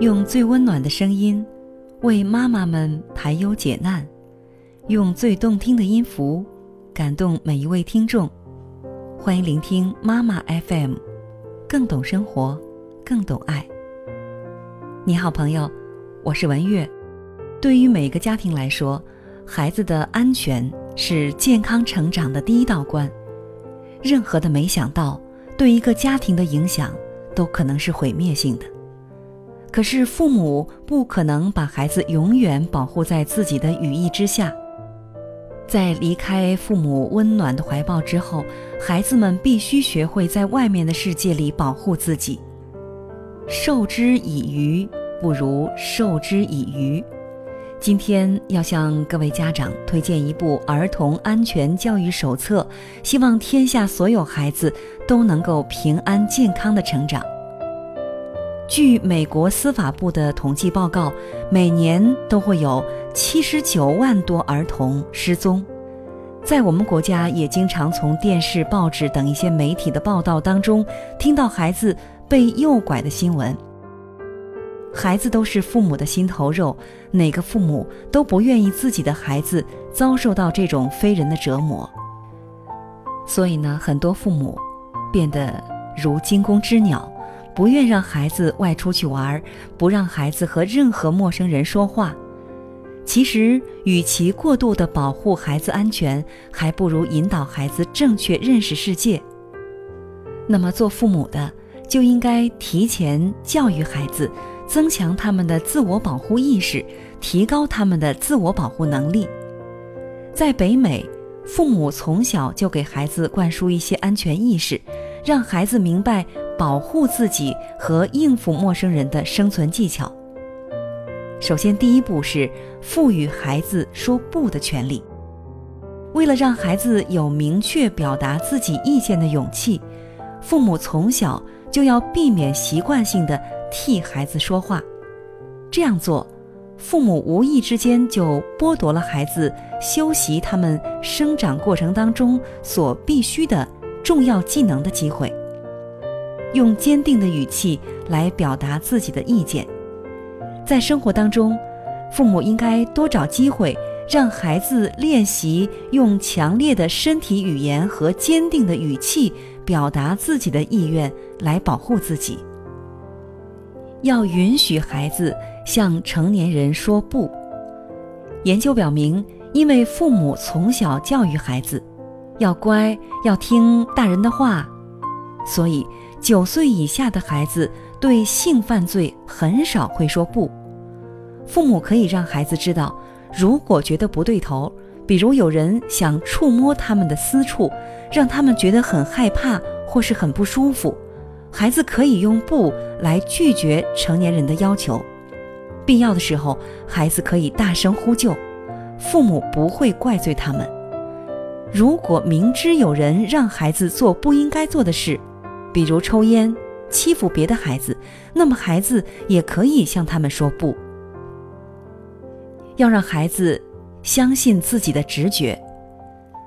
用最温暖的声音为妈妈们排忧解难，用最动听的音符感动每一位听众。欢迎聆听妈妈 FM，更懂生活，更懂爱。你好，朋友，我是文月。对于每个家庭来说，孩子的安全是健康成长的第一道关。任何的没想到，对一个家庭的影响都可能是毁灭性的。可是父母不可能把孩子永远保护在自己的羽翼之下。在离开父母温暖的怀抱之后，孩子们必须学会在外面的世界里保护自己。授之以鱼，不如授之以渔。今天要向各位家长推荐一部儿童安全教育手册，希望天下所有孩子都能够平安健康的成长。据美国司法部的统计报告，每年都会有七十九万多儿童失踪。在我们国家，也经常从电视、报纸等一些媒体的报道当中，听到孩子被诱拐的新闻。孩子都是父母的心头肉，哪个父母都不愿意自己的孩子遭受到这种非人的折磨。所以呢，很多父母变得如惊弓之鸟，不愿让孩子外出去玩，不让孩子和任何陌生人说话。其实，与其过度的保护孩子安全，还不如引导孩子正确认识世界。那么，做父母的就应该提前教育孩子。增强他们的自我保护意识，提高他们的自我保护能力。在北美，父母从小就给孩子灌输一些安全意识，让孩子明白保护自己和应付陌生人的生存技巧。首先，第一步是赋予孩子说不的权利。为了让孩子有明确表达自己意见的勇气，父母从小就要避免习惯性的。替孩子说话，这样做，父母无意之间就剥夺了孩子修习他们生长过程当中所必须的重要技能的机会。用坚定的语气来表达自己的意见，在生活当中，父母应该多找机会让孩子练习用强烈的身体语言和坚定的语气表达自己的意愿，来保护自己。要允许孩子向成年人说不。研究表明，因为父母从小教育孩子要乖、要听大人的话，所以九岁以下的孩子对性犯罪很少会说不。父母可以让孩子知道，如果觉得不对头，比如有人想触摸他们的私处，让他们觉得很害怕或是很不舒服。孩子可以用“不”来拒绝成年人的要求，必要的时候，孩子可以大声呼救，父母不会怪罪他们。如果明知有人让孩子做不应该做的事，比如抽烟、欺负别的孩子，那么孩子也可以向他们说不。要让孩子相信自己的直觉，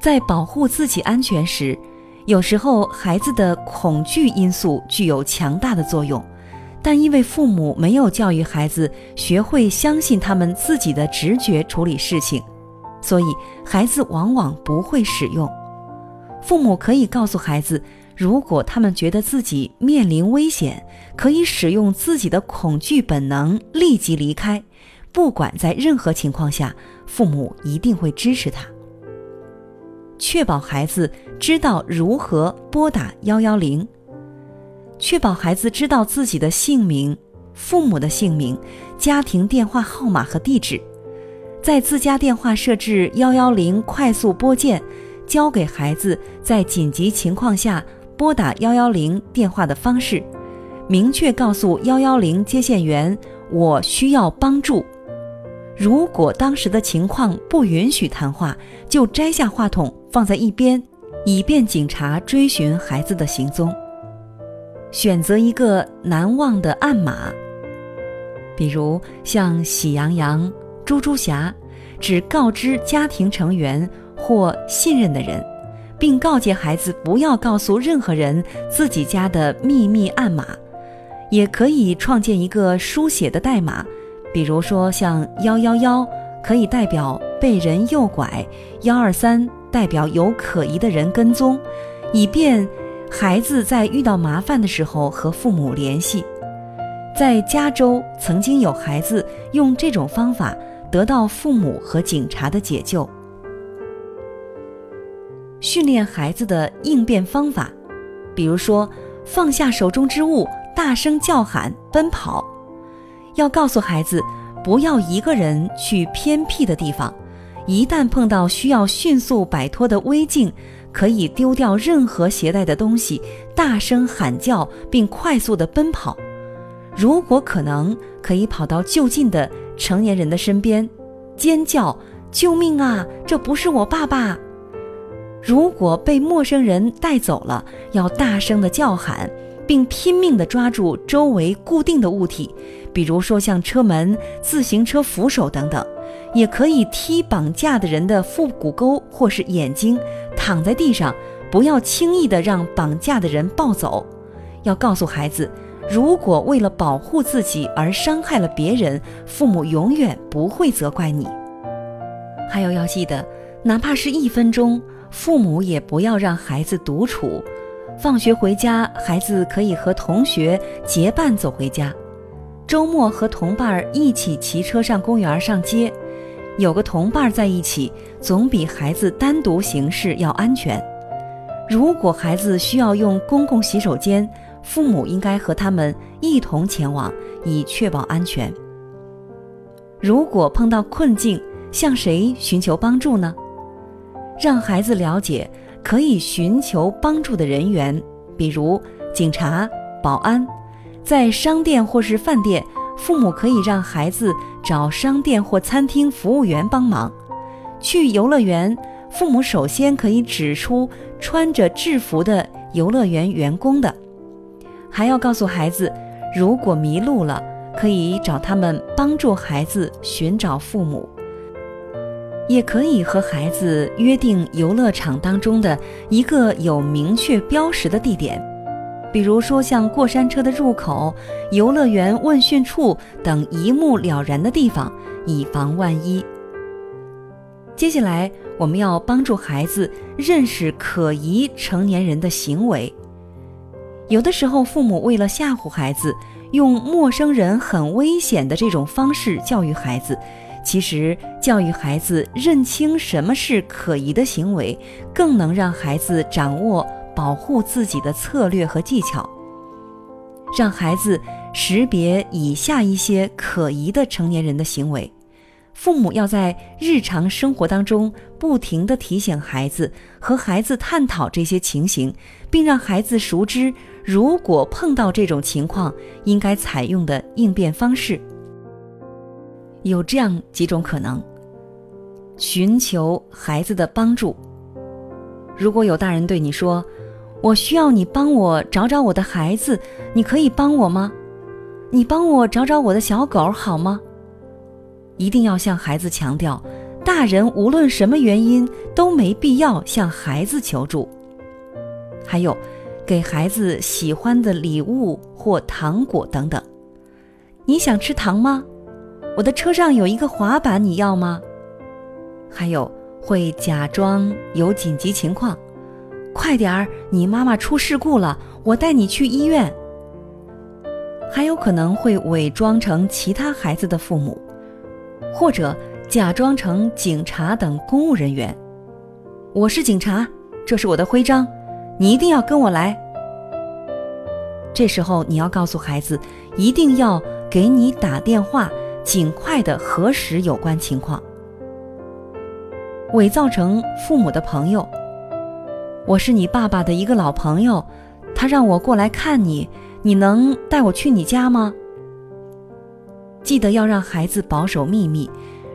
在保护自己安全时。有时候，孩子的恐惧因素具有强大的作用，但因为父母没有教育孩子学会相信他们自己的直觉处理事情，所以孩子往往不会使用。父母可以告诉孩子，如果他们觉得自己面临危险，可以使用自己的恐惧本能立即离开，不管在任何情况下，父母一定会支持他。确保孩子知道如何拨打幺幺零，确保孩子知道自己的姓名、父母的姓名、家庭电话号码和地址，在自家电话设置幺幺零快速拨键，教给孩子在紧急情况下拨打幺幺零电话的方式，明确告诉幺幺零接线员我需要帮助。如果当时的情况不允许谈话，就摘下话筒放在一边，以便警察追寻孩子的行踪。选择一个难忘的暗码，比如像喜羊羊、猪猪侠，只告知家庭成员或信任的人，并告诫孩子不要告诉任何人自己家的秘密暗码。也可以创建一个书写的代码，比如说像幺幺幺可以代表被人诱拐，幺二三代表有可疑的人跟踪，以便孩子在遇到麻烦的时候和父母联系。在加州，曾经有孩子用这种方法得到父母和警察的解救。训练孩子的应变方法，比如说放下手中之物，大声叫喊、奔跑。要告诉孩子，不要一个人去偏僻的地方。一旦碰到需要迅速摆脱的危境，可以丢掉任何携带的东西，大声喊叫，并快速的奔跑。如果可能，可以跑到就近的成年人的身边，尖叫：“救命啊！这不是我爸爸！”如果被陌生人带走了，要大声的叫喊，并拼命地抓住周围固定的物体，比如说像车门、自行车扶手等等，也可以踢绑架的人的腹股沟或是眼睛，躺在地上，不要轻易的让绑架的人抱走。要告诉孩子，如果为了保护自己而伤害了别人，父母永远不会责怪你。还有要记得，哪怕是一分钟。父母也不要让孩子独处，放学回家，孩子可以和同学结伴走回家。周末和同伴一起骑车上公园上街，有个同伴在一起，总比孩子单独行事要安全。如果孩子需要用公共洗手间，父母应该和他们一同前往，以确保安全。如果碰到困境，向谁寻求帮助呢？让孩子了解可以寻求帮助的人员，比如警察、保安。在商店或是饭店，父母可以让孩子找商店或餐厅服务员帮忙。去游乐园，父母首先可以指出穿着制服的游乐园员工的。还要告诉孩子，如果迷路了，可以找他们帮助孩子寻找父母。也可以和孩子约定游乐场当中的一个有明确标识的地点，比如说像过山车的入口、游乐园问讯处等一目了然的地方，以防万一。接下来，我们要帮助孩子认识可疑成年人的行为。有的时候，父母为了吓唬孩子，用陌生人很危险的这种方式教育孩子。其实，教育孩子认清什么是可疑的行为，更能让孩子掌握保护自己的策略和技巧。让孩子识别以下一些可疑的成年人的行为，父母要在日常生活当中不停地提醒孩子，和孩子探讨这些情形，并让孩子熟知如果碰到这种情况应该采用的应变方式。有这样几种可能：寻求孩子的帮助。如果有大人对你说：“我需要你帮我找找我的孩子，你可以帮我吗？你帮我找找我的小狗好吗？”一定要向孩子强调，大人无论什么原因都没必要向孩子求助。还有，给孩子喜欢的礼物或糖果等等。你想吃糖吗？我的车上有一个滑板，你要吗？还有会假装有紧急情况，快点儿，你妈妈出事故了，我带你去医院。还有可能会伪装成其他孩子的父母，或者假装成警察等公务人员。我是警察，这是我的徽章，你一定要跟我来。这时候你要告诉孩子，一定要给你打电话。尽快的核实有关情况。伪造成父母的朋友，我是你爸爸的一个老朋友，他让我过来看你，你能带我去你家吗？记得要让孩子保守秘密。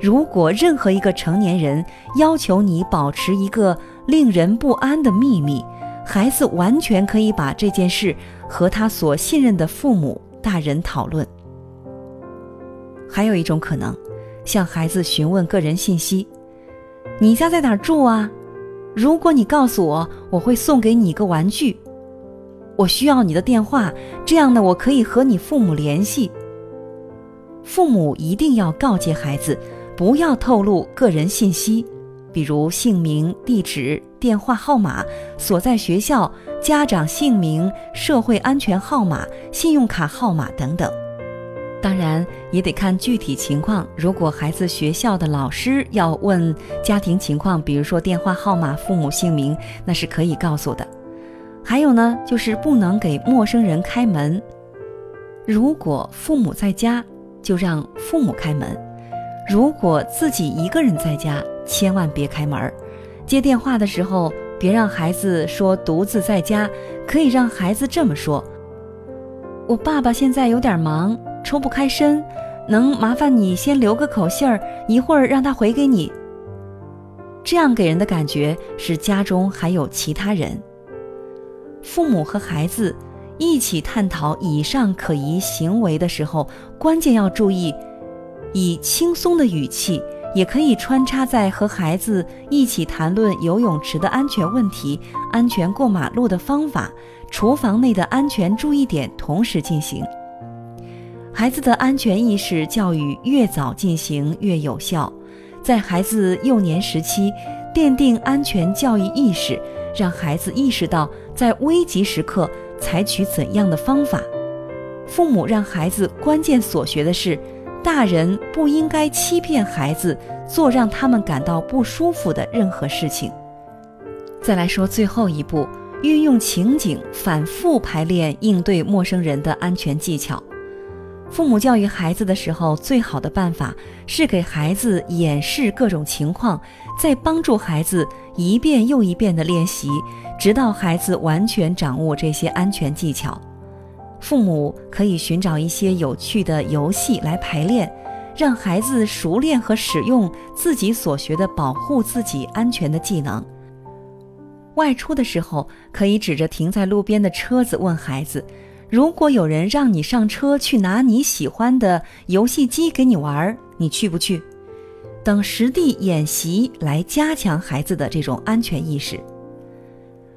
如果任何一个成年人要求你保持一个令人不安的秘密，孩子完全可以把这件事和他所信任的父母大人讨论。还有一种可能，向孩子询问个人信息：“你家在哪儿住啊？如果你告诉我，我会送给你一个玩具。”我需要你的电话，这样呢，我可以和你父母联系。父母一定要告诫孩子，不要透露个人信息，比如姓名、地址、电话号码、所在学校、家长姓名、社会安全号码、信用卡号码等等。当然，也得看具体情况。如果孩子学校的老师要问家庭情况，比如说电话号码、父母姓名，那是可以告诉的。还有呢，就是不能给陌生人开门。如果父母在家，就让父母开门；如果自己一个人在家，千万别开门。接电话的时候，别让孩子说独自在家，可以让孩子这么说：“我爸爸现在有点忙，抽不开身，能麻烦你先留个口信儿，一会儿让他回给你。”这样给人的感觉是家中还有其他人。父母和孩子一起探讨以上可疑行为的时候，关键要注意，以轻松的语气，也可以穿插在和孩子一起谈论游泳池的安全问题、安全过马路的方法、厨房内的安全注意点同时进行。孩子的安全意识教育越早进行越有效，在孩子幼年时期奠定安全教育意识。让孩子意识到在危急时刻采取怎样的方法。父母让孩子关键所学的是，大人不应该欺骗孩子做让他们感到不舒服的任何事情。再来说最后一步，运用情景反复排练应对陌生人的安全技巧。父母教育孩子的时候，最好的办法是给孩子演示各种情况，再帮助孩子一遍又一遍地练习，直到孩子完全掌握这些安全技巧。父母可以寻找一些有趣的游戏来排练，让孩子熟练和使用自己所学的保护自己安全的技能。外出的时候，可以指着停在路边的车子问孩子。如果有人让你上车去拿你喜欢的游戏机给你玩，你去不去？等实地演习来加强孩子的这种安全意识。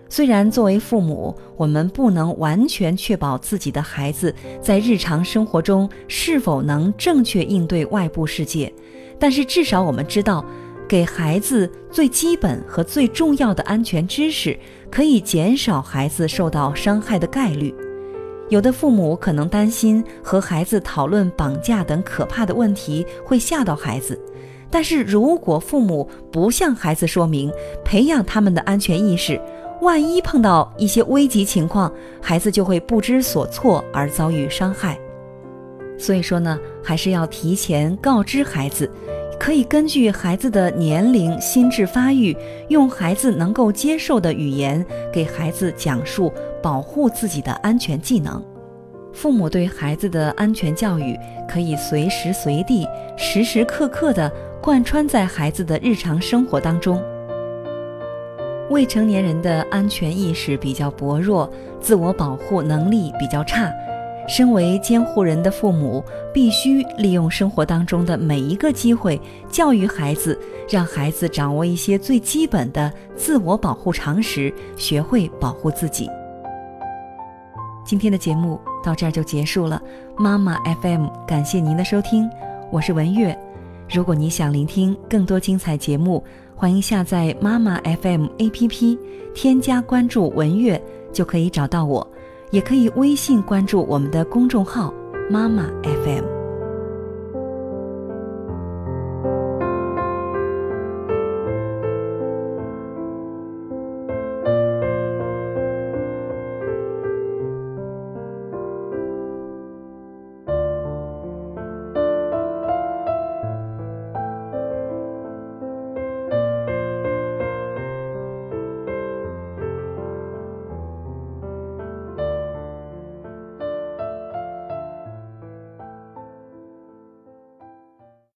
虽然作为父母，我们不能完全确保自己的孩子在日常生活中是否能正确应对外部世界，但是至少我们知道，给孩子最基本和最重要的安全知识，可以减少孩子受到伤害的概率。有的父母可能担心和孩子讨论绑架等可怕的问题会吓到孩子，但是如果父母不向孩子说明，培养他们的安全意识，万一碰到一些危急情况，孩子就会不知所措而遭遇伤害。所以说呢，还是要提前告知孩子，可以根据孩子的年龄、心智发育，用孩子能够接受的语言给孩子讲述。保护自己的安全技能，父母对孩子的安全教育可以随时随地、时时刻刻地贯穿在孩子的日常生活当中。未成年人的安全意识比较薄弱，自我保护能力比较差，身为监护人的父母必须利用生活当中的每一个机会教育孩子，让孩子掌握一些最基本的自我保护常识，学会保护自己。今天的节目到这儿就结束了，妈妈 FM 感谢您的收听，我是文月。如果你想聆听更多精彩节目，欢迎下载妈妈 FM APP，添加关注文月就可以找到我，也可以微信关注我们的公众号妈妈 FM。